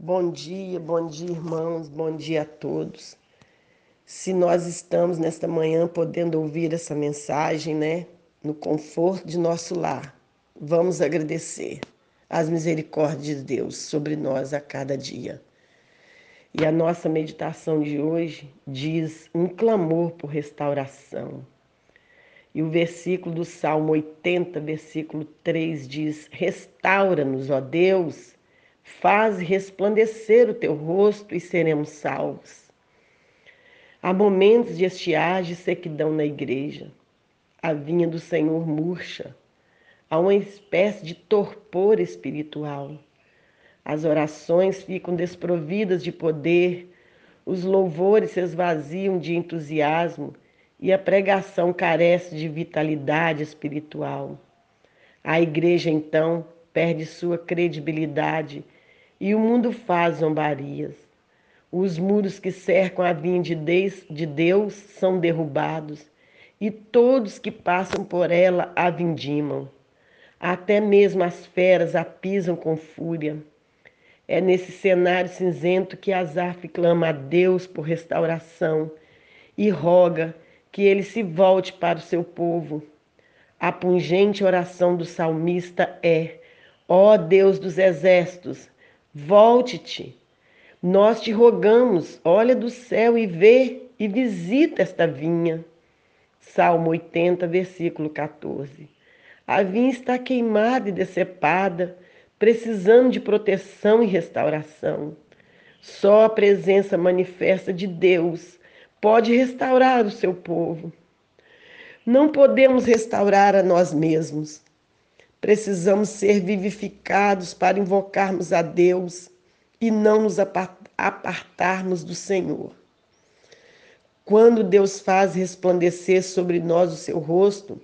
Bom dia, bom dia, irmãos, bom dia a todos. Se nós estamos nesta manhã podendo ouvir essa mensagem, né, no conforto de nosso lar, vamos agradecer as misericórdias de Deus sobre nós a cada dia. E a nossa meditação de hoje diz um clamor por restauração. E o versículo do Salmo 80, versículo 3 diz: Restaura-nos, ó Deus, faz resplandecer o teu rosto e seremos salvos. Há momentos de estiagem e sequidão na igreja. A vinha do Senhor murcha. Há uma espécie de torpor espiritual. As orações ficam desprovidas de poder, os louvores se esvaziam de entusiasmo e a pregação carece de vitalidade espiritual. A igreja, então, perde sua credibilidade e o mundo faz zombarias. Os muros que cercam a vinha de Deus são derrubados e todos que passam por ela a vindimam. Até mesmo as feras a pisam com fúria. É nesse cenário cinzento que Azaf clama a Deus por restauração e roga que ele se volte para o seu povo. A pungente oração do salmista é: Ó Deus dos exércitos, volte-te. Nós te rogamos, olha do céu e vê e visita esta vinha. Salmo 80, versículo 14. A vinha está queimada e decepada, precisando de proteção e restauração. Só a presença manifesta de Deus pode restaurar o seu povo. Não podemos restaurar a nós mesmos. Precisamos ser vivificados para invocarmos a Deus e não nos apartarmos do Senhor. Quando Deus faz resplandecer sobre nós o seu rosto,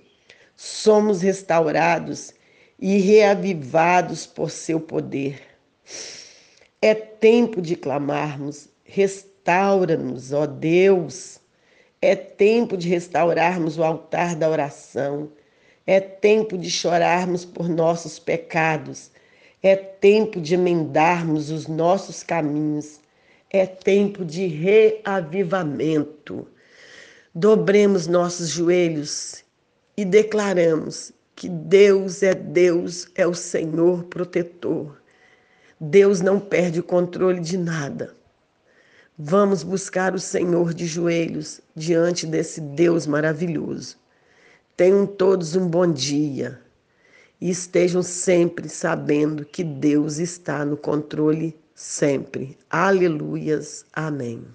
somos restaurados e reavivados por seu poder. É tempo de clamarmos: Restaura-nos, ó Deus. É tempo de restaurarmos o altar da oração. É tempo de chorarmos por nossos pecados. É tempo de emendarmos os nossos caminhos. É tempo de reavivamento. Dobremos nossos joelhos e declaramos que Deus é Deus, é o Senhor protetor. Deus não perde o controle de nada. Vamos buscar o Senhor de joelhos diante desse Deus maravilhoso. Tenham todos um bom dia e estejam sempre sabendo que Deus está no controle sempre. Aleluias. Amém.